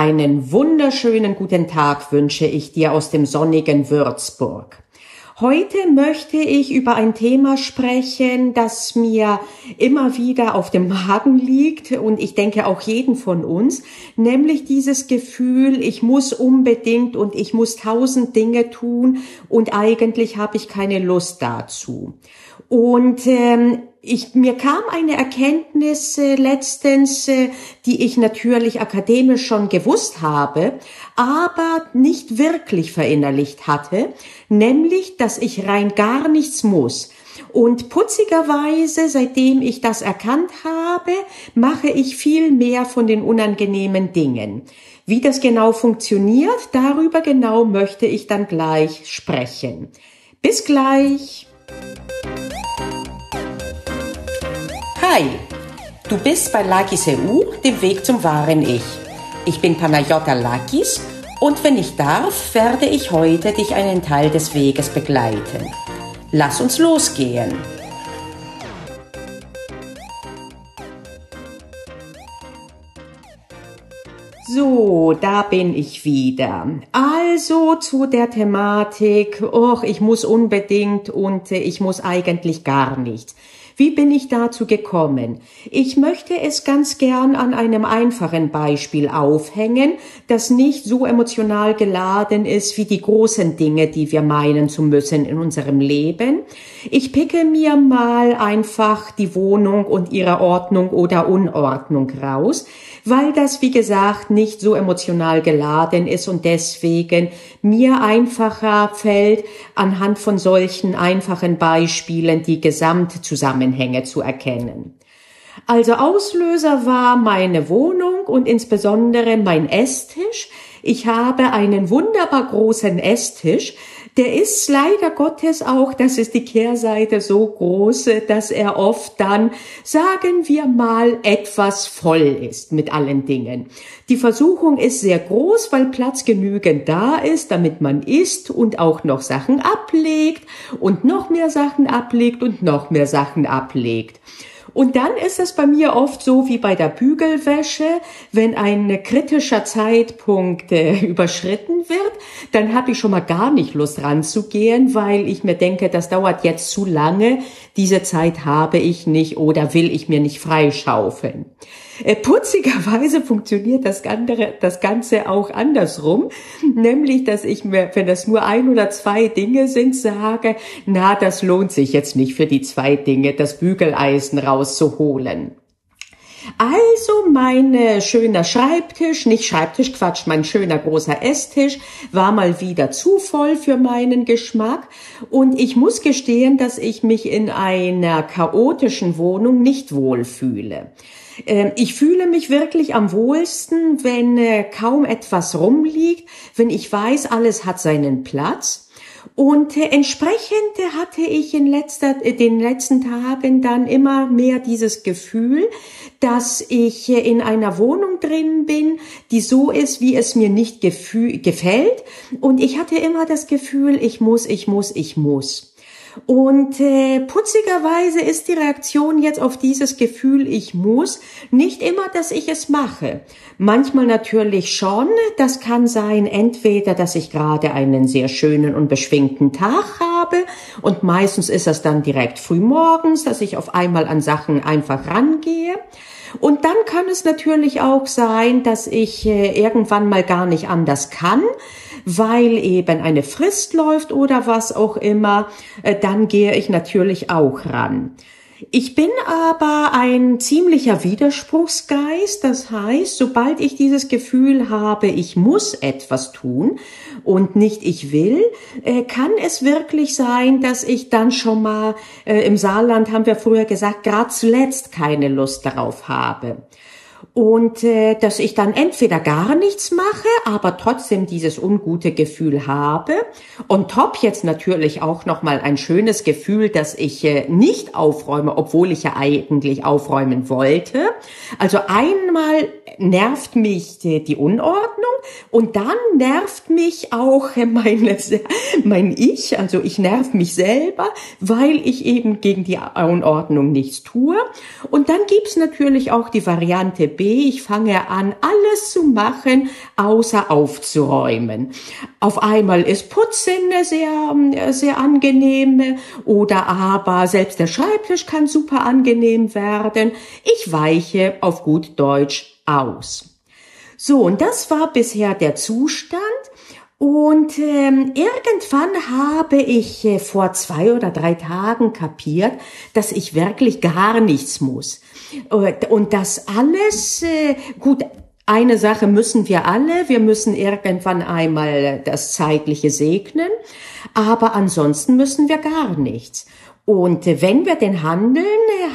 Einen wunderschönen guten Tag wünsche ich dir aus dem sonnigen Würzburg. Heute möchte ich über ein Thema sprechen, das mir immer wieder auf dem Magen liegt und ich denke auch jeden von uns, nämlich dieses Gefühl, ich muss unbedingt und ich muss tausend Dinge tun und eigentlich habe ich keine Lust dazu. Und ähm, ich, mir kam eine Erkenntnis äh, letztens, äh, die ich natürlich akademisch schon gewusst habe, aber nicht wirklich verinnerlicht hatte, nämlich, dass ich rein gar nichts muss. Und putzigerweise, seitdem ich das erkannt habe, mache ich viel mehr von den unangenehmen Dingen. Wie das genau funktioniert, darüber genau möchte ich dann gleich sprechen. Bis gleich! Hi, du bist bei Lakis EU, dem Weg zum wahren Ich. Ich bin Panayota Lakis und wenn ich darf, werde ich heute dich einen Teil des Weges begleiten. Lass uns losgehen. So, da bin ich wieder. Also zu der Thematik, och, ich muss unbedingt und ich muss eigentlich gar nichts. Wie bin ich dazu gekommen? Ich möchte es ganz gern an einem einfachen Beispiel aufhängen, das nicht so emotional geladen ist wie die großen Dinge, die wir meinen zu müssen in unserem Leben. Ich picke mir mal einfach die Wohnung und ihre Ordnung oder Unordnung raus weil das, wie gesagt, nicht so emotional geladen ist und deswegen mir einfacher fällt, anhand von solchen einfachen Beispielen die Gesamtzusammenhänge zu erkennen. Also Auslöser war meine Wohnung und insbesondere mein Esstisch. Ich habe einen wunderbar großen Esstisch, der ist leider Gottes auch, das ist die Kehrseite so groß, dass er oft dann, sagen wir mal, etwas voll ist mit allen Dingen. Die Versuchung ist sehr groß, weil Platz genügend da ist, damit man isst und auch noch Sachen ablegt und noch mehr Sachen ablegt und noch mehr Sachen ablegt. Und dann ist es bei mir oft so wie bei der Bügelwäsche, wenn ein kritischer Zeitpunkt äh, überschritten wird, dann habe ich schon mal gar nicht Lust ranzugehen, weil ich mir denke, das dauert jetzt zu lange, diese Zeit habe ich nicht oder will ich mir nicht freischaufeln. Äh, putzigerweise funktioniert das, andere, das Ganze auch andersrum, nämlich, dass ich mir, wenn das nur ein oder zwei Dinge sind, sage, na, das lohnt sich jetzt nicht für die zwei Dinge, das Bügeleisen rauszuholen. Also mein äh, schöner Schreibtisch, nicht Schreibtisch, Quatsch, mein schöner großer Esstisch war mal wieder zu voll für meinen Geschmack und ich muss gestehen, dass ich mich in einer chaotischen Wohnung nicht wohlfühle. Ähm, ich fühle mich wirklich am wohlsten, wenn äh, kaum etwas rumliegt, wenn ich weiß, alles hat seinen Platz. Und äh, entsprechend hatte ich in letzter, äh, den letzten Tagen dann immer mehr dieses Gefühl, dass ich in einer Wohnung drin bin, die so ist, wie es mir nicht gefällt. Und ich hatte immer das Gefühl, ich muss, ich muss, ich muss. Und äh, putzigerweise ist die Reaktion jetzt auf dieses Gefühl, ich muss, nicht immer, dass ich es mache. Manchmal natürlich schon. Das kann sein, entweder, dass ich gerade einen sehr schönen und beschwingten Tag habe und meistens ist das dann direkt früh morgens, dass ich auf einmal an Sachen einfach rangehe. Und dann kann es natürlich auch sein, dass ich äh, irgendwann mal gar nicht anders kann, weil eben eine Frist läuft oder was auch immer, äh, dann gehe ich natürlich auch ran. Ich bin aber ein ziemlicher Widerspruchsgeist. Das heißt, sobald ich dieses Gefühl habe, ich muss etwas tun und nicht ich will, äh, kann es wirklich sein, dass ich dann schon mal äh, im Saarland haben wir früher gesagt, gerade zuletzt keine Lust darauf habe und äh, dass ich dann entweder gar nichts mache, aber trotzdem dieses ungute Gefühl habe und top jetzt natürlich auch noch mal ein schönes Gefühl, dass ich äh, nicht aufräume, obwohl ich ja eigentlich aufräumen wollte. Also einmal nervt mich die, die Unordnung, und dann nervt mich auch meine, mein Ich, also ich nerv mich selber, weil ich eben gegen die Unordnung nichts tue. Und dann gibt's natürlich auch die Variante B, ich fange an, alles zu machen, außer aufzuräumen. Auf einmal ist Putzen sehr, sehr angenehm oder aber selbst der Schreibtisch kann super angenehm werden. Ich weiche auf gut Deutsch aus. So, und das war bisher der Zustand. Und ähm, irgendwann habe ich äh, vor zwei oder drei Tagen kapiert, dass ich wirklich gar nichts muss. Und, das alles, äh, gut, eine Sache müssen wir alle, wir müssen irgendwann einmal das Zeitliche segnen, aber ansonsten müssen wir gar nichts. Und wenn wir denn handeln,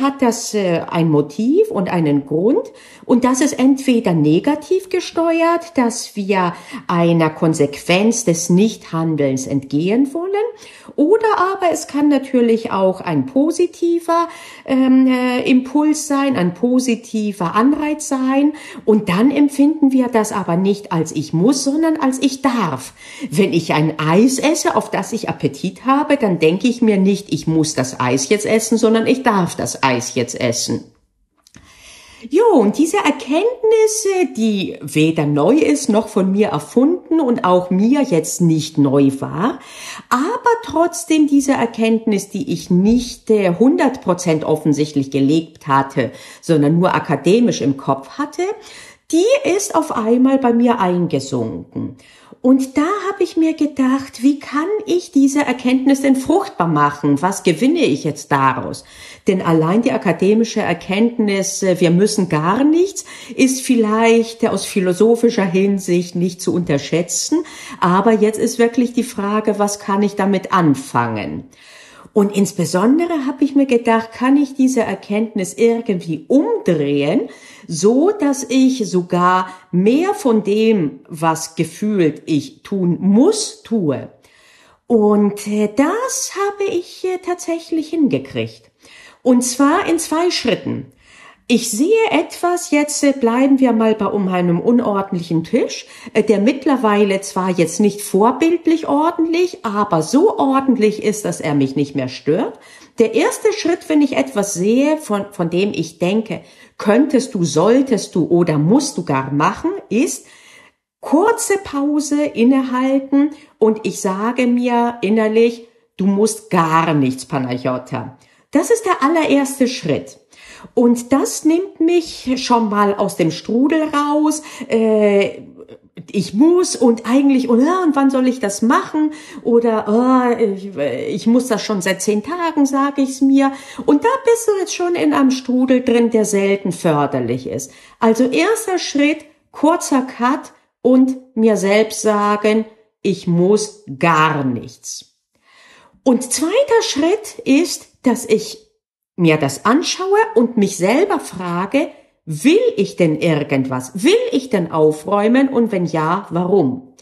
hat das äh, ein Motiv und einen Grund. Und das ist entweder negativ gesteuert, dass wir einer Konsequenz des Nichthandelns entgehen wollen, oder aber es kann natürlich auch ein positiver ähm, äh, Impuls sein, ein positiver Anreiz sein. Und dann empfinden wir das aber nicht als ich muss, sondern als ich darf. Wenn ich ein Eis esse, auf das ich Appetit habe, dann denke ich mir nicht, ich muss das Eis jetzt essen, sondern ich darf das Eis jetzt essen. Jo, und diese Erkenntnisse, die weder neu ist noch von mir erfunden und auch mir jetzt nicht neu war, aber trotzdem diese Erkenntnis, die ich nicht 100% offensichtlich gelebt hatte, sondern nur akademisch im Kopf hatte, die ist auf einmal bei mir eingesunken. Und da habe ich mir gedacht, wie kann ich diese Erkenntnis denn fruchtbar machen? Was gewinne ich jetzt daraus? Denn allein die akademische Erkenntnis, äh, wir müssen gar nichts, ist vielleicht aus philosophischer Hinsicht nicht zu unterschätzen. Aber jetzt ist wirklich die Frage, was kann ich damit anfangen? Und insbesondere habe ich mir gedacht, kann ich diese Erkenntnis irgendwie umdrehen, so dass ich sogar mehr von dem, was gefühlt ich tun muss, tue. Und äh, das habe ich äh, tatsächlich hingekriegt. Und zwar in zwei Schritten. Ich sehe etwas, jetzt äh, bleiben wir mal bei um einem unordentlichen Tisch, äh, der mittlerweile zwar jetzt nicht vorbildlich ordentlich, aber so ordentlich ist, dass er mich nicht mehr stört. Der erste Schritt, wenn ich etwas sehe, von, von dem ich denke, könntest du, solltest du oder musst du gar machen, ist kurze Pause innehalten und ich sage mir innerlich, du musst gar nichts, Panayota. Das ist der allererste Schritt. Und das nimmt mich schon mal aus dem Strudel raus. Äh, ich muss und eigentlich und, ja, und wann soll ich das machen oder oh, ich, ich muss das schon seit zehn Tagen, sage ich's mir. Und da bist du jetzt schon in einem Strudel drin, der selten förderlich ist. Also erster Schritt, kurzer Cut und mir selbst sagen, ich muss gar nichts. Und zweiter Schritt ist, dass ich mir das anschaue und mich selber frage, will ich denn irgendwas? Will ich denn aufräumen? Und wenn ja, warum?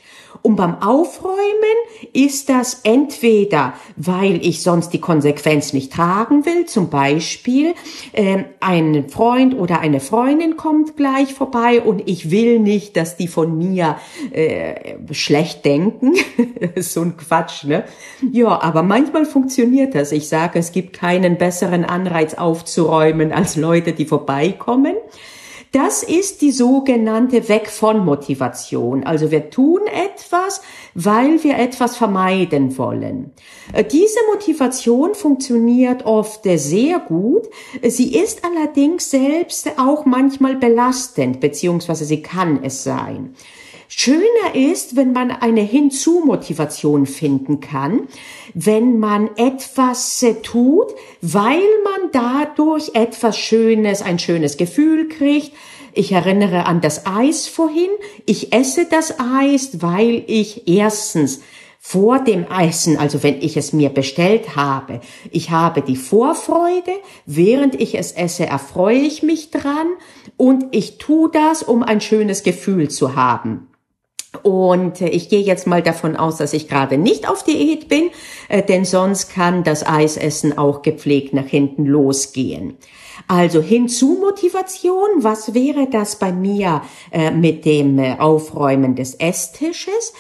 Und beim Aufräumen ist das entweder, weil ich sonst die Konsequenz nicht tragen will, zum Beispiel äh, ein Freund oder eine Freundin kommt gleich vorbei und ich will nicht, dass die von mir äh, schlecht denken. so ein Quatsch, ne? Ja, aber manchmal funktioniert das. Ich sage, es gibt keinen besseren Anreiz aufzuräumen als Leute, die vorbeikommen. Das ist die sogenannte Weg von Motivation. Also wir tun etwas, weil wir etwas vermeiden wollen. Äh, diese Motivation funktioniert oft sehr gut. Sie ist allerdings selbst auch manchmal belastend, beziehungsweise sie kann es sein. Schöner ist, wenn man eine Hinzu-Motivation finden kann, wenn man etwas äh, tut, weil man dadurch etwas Schönes, ein schönes Gefühl kriegt. Ich erinnere an das Eis vorhin. Ich esse das Eis, weil ich erstens vor dem Essen, also wenn ich es mir bestellt habe, ich habe die Vorfreude, während ich es esse, erfreue ich mich dran und ich tue das, um ein schönes Gefühl zu haben. Und äh, ich gehe jetzt mal davon aus, dass ich gerade nicht auf Diät bin, äh, denn sonst kann das Eisessen auch gepflegt nach hinten losgehen. Also hinzu Motivation, was wäre das bei mir äh, mit dem Aufräumen des Esstisches?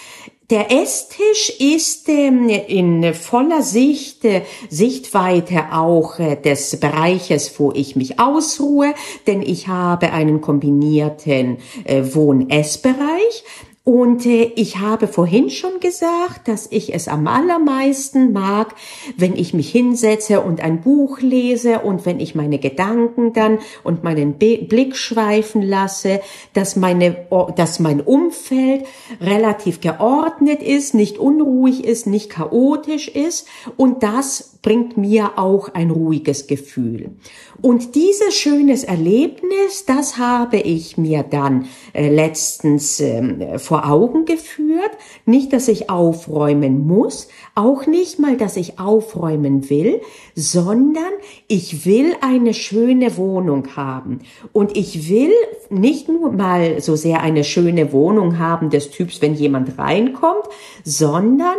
Der Esstisch ist ähm, in voller Sicht, Sichtweite auch des Bereiches, wo ich mich ausruhe, denn ich habe einen kombinierten Wohn-Essbereich. Und äh, ich habe vorhin schon gesagt, dass ich es am allermeisten mag, wenn ich mich hinsetze und ein Buch lese und wenn ich meine Gedanken dann und meinen Be Blick schweifen lasse, dass meine, dass mein Umfeld relativ geordnet ist, nicht unruhig ist, nicht chaotisch ist und das bringt mir auch ein ruhiges Gefühl. Und dieses schönes Erlebnis, das habe ich mir dann äh, letztens äh, vor Augen geführt. Nicht, dass ich aufräumen muss, auch nicht mal, dass ich aufräumen will, sondern ich will eine schöne Wohnung haben. Und ich will nicht nur mal so sehr eine schöne Wohnung haben des Typs, wenn jemand reinkommt, sondern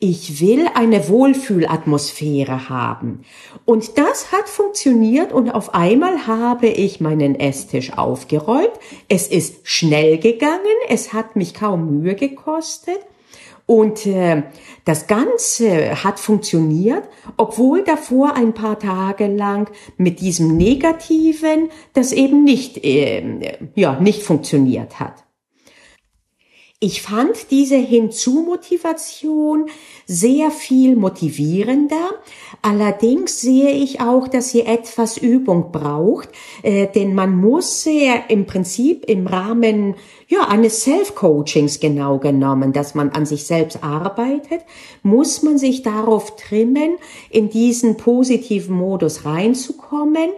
ich will eine Wohlfühlatmosphäre haben. Und das hat funktioniert und auf einmal habe ich meinen Esstisch aufgeräumt. Es ist schnell gegangen, es hat mich kaum Mühe gekostet. Und äh, das Ganze hat funktioniert, obwohl davor ein paar Tage lang mit diesem Negativen das eben nicht, äh, ja, nicht funktioniert hat. Ich fand diese Hinzumotivation sehr viel motivierender. Allerdings sehe ich auch, dass sie etwas Übung braucht, äh, denn man muss sehr im Prinzip im Rahmen ja, eines Self-Coachings genau genommen, dass man an sich selbst arbeitet, muss man sich darauf trimmen, in diesen positiven Modus reinzukommen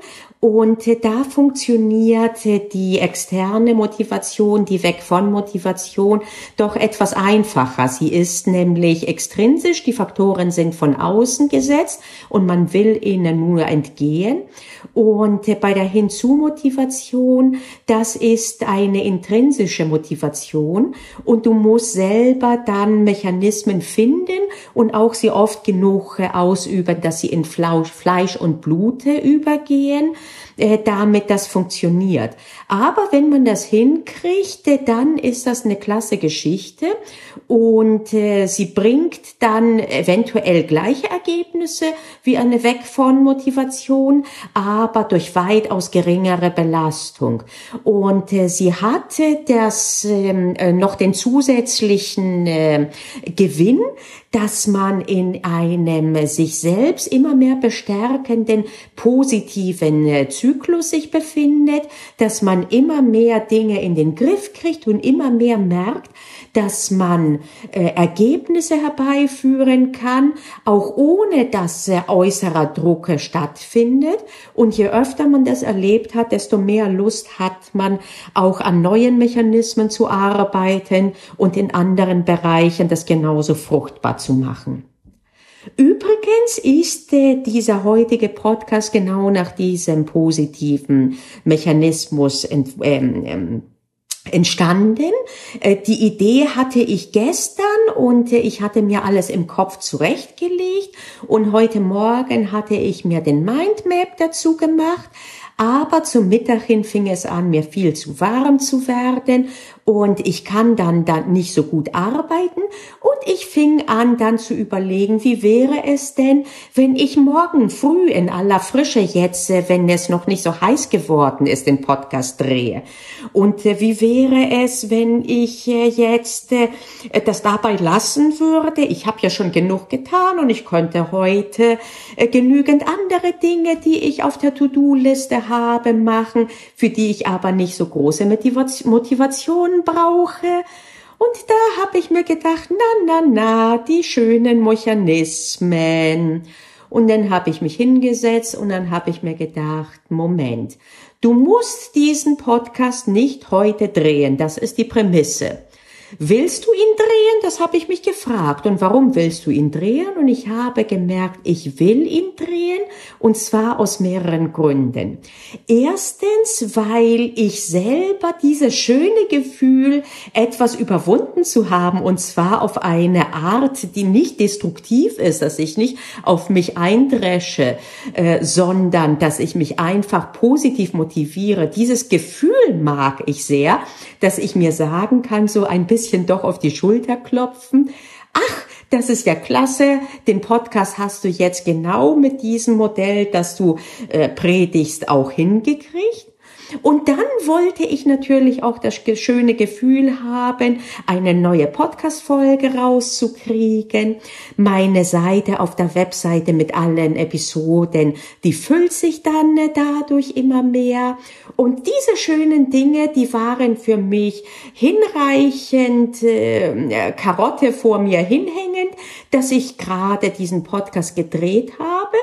und da funktioniert die externe Motivation, die Weg von Motivation, doch etwas einfacher. Sie ist nämlich extrinsisch, die Faktoren sind von außen gesetzt und man will ihnen nur entgehen. Und bei der Hinzumotivation, das ist eine intrinsische Motivation. Und du musst selber dann Mechanismen finden und auch sie oft genug ausüben, dass sie in Fleisch und Blute übergehen äh, damit das funktioniert. Aber wenn man das hinkriegt, äh, dann ist das eine klasse Geschichte und äh, sie bringt dann eventuell gleiche Ergebnisse wie eine Weg von Motivation, aber durch weitaus geringere Belastung. Und äh, sie hatte das ähm, äh, noch den zusätzlichen äh, Gewinn, dass man in einem sich selbst immer mehr bestärkenden positiven äh, Zyklus sich befindet, dass man immer mehr Dinge in den Griff kriegt und immer mehr merkt, dass man äh, Ergebnisse herbeiführen kann, auch ohne dass äh, äußerer Druck stattfindet. Und je öfter man das erlebt hat, desto mehr Lust hat man auch an neuen Mechanismen zu arbeiten und in anderen Bereichen das genauso fruchtbar zu machen. Übrigens ist äh, dieser heutige Podcast genau nach diesem positiven Mechanismus ent, ähm, ähm, entstanden. Äh, die Idee hatte ich gestern und äh, ich hatte mir alles im Kopf zurechtgelegt und heute Morgen hatte ich mir den Mindmap dazu gemacht. Aber zum Mittag hin fing es an, mir viel zu warm zu werden und ich kann dann, dann nicht so gut arbeiten und ich fing an dann zu überlegen, wie wäre es denn, wenn ich morgen früh in aller Frische jetzt, äh, wenn es noch nicht so heiß geworden ist, den Podcast drehe und äh, wie wäre es, wenn ich äh, jetzt das dabei lassen würde. Ich habe ja schon genug getan und ich könnte heute genügend andere Dinge, die ich auf der To-Do-Liste habe, machen, für die ich aber nicht so große Motivation brauche. Und da habe ich mir gedacht, na, na, na, die schönen Mechanismen. Und dann habe ich mich hingesetzt und dann habe ich mir gedacht, Moment, du musst diesen Podcast nicht heute drehen, das ist die Prämisse. Willst du ihn drehen? Das habe ich mich gefragt. Und warum willst du ihn drehen? Und ich habe gemerkt, ich will ihn drehen. Und zwar aus mehreren Gründen. Erstens, weil ich selber dieses schöne Gefühl, etwas überwunden zu haben. Und zwar auf eine Art, die nicht destruktiv ist, dass ich nicht auf mich eindresche, äh, sondern dass ich mich einfach positiv motiviere. Dieses Gefühl mag ich sehr, dass ich mir sagen kann, so ein bisschen bisschen doch auf die Schulter klopfen. Ach, das ist ja klasse. Den Podcast hast du jetzt genau mit diesem Modell, das du äh, predigst, auch hingekriegt. Und dann wollte ich natürlich auch das schöne Gefühl haben, eine neue Podcast-Folge rauszukriegen. Meine Seite auf der Webseite mit allen Episoden, die füllt sich dann dadurch immer mehr. Und diese schönen Dinge, die waren für mich hinreichend äh, Karotte vor mir hinhängend, dass ich gerade diesen Podcast gedreht habe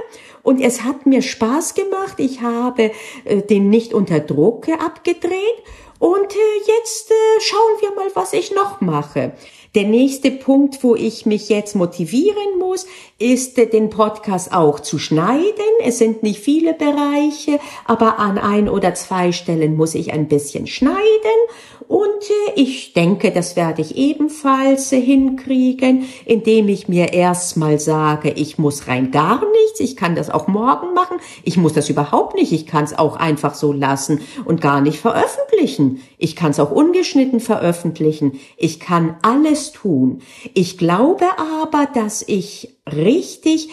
und es hat mir Spaß gemacht. Ich habe äh, den nicht unter Druck abgedreht. Und äh, jetzt äh, schauen wir mal, was ich noch mache. Der nächste Punkt, wo ich mich jetzt motivieren muss, ist äh, den Podcast auch zu schneiden. Es sind nicht viele Bereiche, aber an ein oder zwei Stellen muss ich ein bisschen schneiden und äh, ich denke, das werde ich ebenfalls äh, hinkriegen, indem ich mir erstmal sage, ich muss rein gar nichts, ich kann das auch morgen machen, ich muss das überhaupt nicht, ich kann es auch einfach so lassen und gar nicht veröffentlichen. Ich kann es auch ungeschnitten veröffentlichen. Ich kann alles tun. Ich glaube aber, dass ich richtig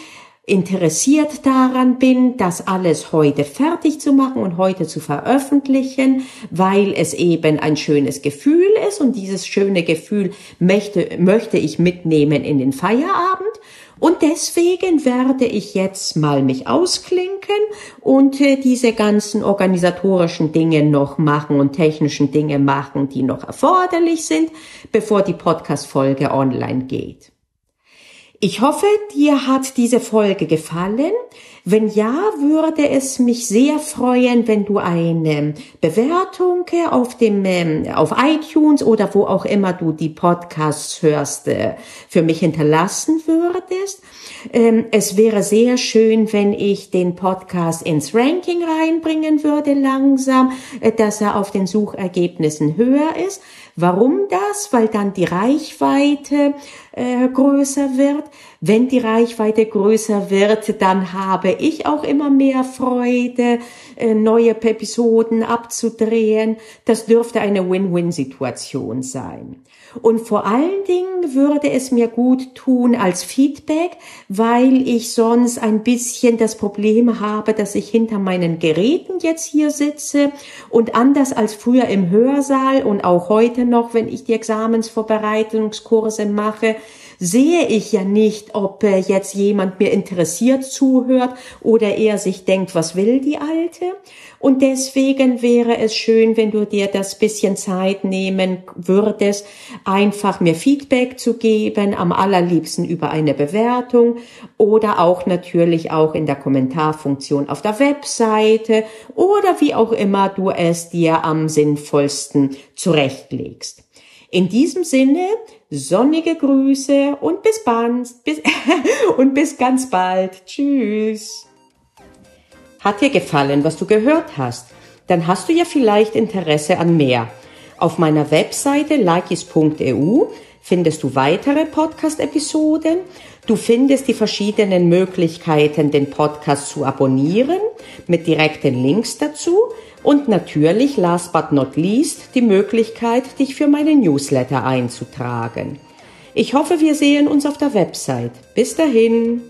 interessiert daran bin, das alles heute fertig zu machen und heute zu veröffentlichen, weil es eben ein schönes Gefühl ist und dieses schöne Gefühl möchte, möchte ich mitnehmen in den Feierabend. Und deswegen werde ich jetzt mal mich ausklinken und äh, diese ganzen organisatorischen Dinge noch machen und technischen Dinge machen, die noch erforderlich sind, bevor die Podcast-Folge online geht. Ich hoffe, dir hat diese Folge gefallen. Wenn ja, würde es mich sehr freuen, wenn du eine Bewertung auf dem, ähm, auf iTunes oder wo auch immer du die Podcasts hörst, äh, für mich hinterlassen würdest. Ähm, es wäre sehr schön, wenn ich den Podcast ins Ranking reinbringen würde langsam, äh, dass er auf den Suchergebnissen höher ist. Warum das? Weil dann die Reichweite äh, größer wird. Wenn die Reichweite größer wird, dann habe ich auch immer mehr Freude, äh, neue Episoden abzudrehen. Das dürfte eine Win-Win-Situation sein. Und vor allen Dingen würde es mir gut tun als Feedback, weil ich sonst ein bisschen das Problem habe, dass ich hinter meinen Geräten jetzt hier sitze und anders als früher im Hörsaal und auch heute noch, wenn ich die Examensvorbereitungskurse mache, sehe ich ja nicht, ob äh, jetzt jemand mir interessiert zuhört oder er sich denkt, was will die Alte. Und deswegen wäre es schön, wenn du dir das bisschen Zeit nehmen würdest, einfach mir Feedback zu geben, am allerliebsten über eine Bewertung oder auch natürlich auch in der Kommentarfunktion auf der Webseite oder wie auch immer du es dir am sinnvollsten zurechtlegst. In diesem Sinne, sonnige Grüße und bis bald, bis, und bis ganz bald. Tschüss. Hat dir gefallen, was du gehört hast? Dann hast du ja vielleicht Interesse an mehr. Auf meiner Webseite likis.eu findest du weitere Podcast-Episoden. Du findest die verschiedenen Möglichkeiten, den Podcast zu abonnieren, mit direkten Links dazu und natürlich, last but not least, die Möglichkeit, dich für meine Newsletter einzutragen. Ich hoffe, wir sehen uns auf der Website. Bis dahin.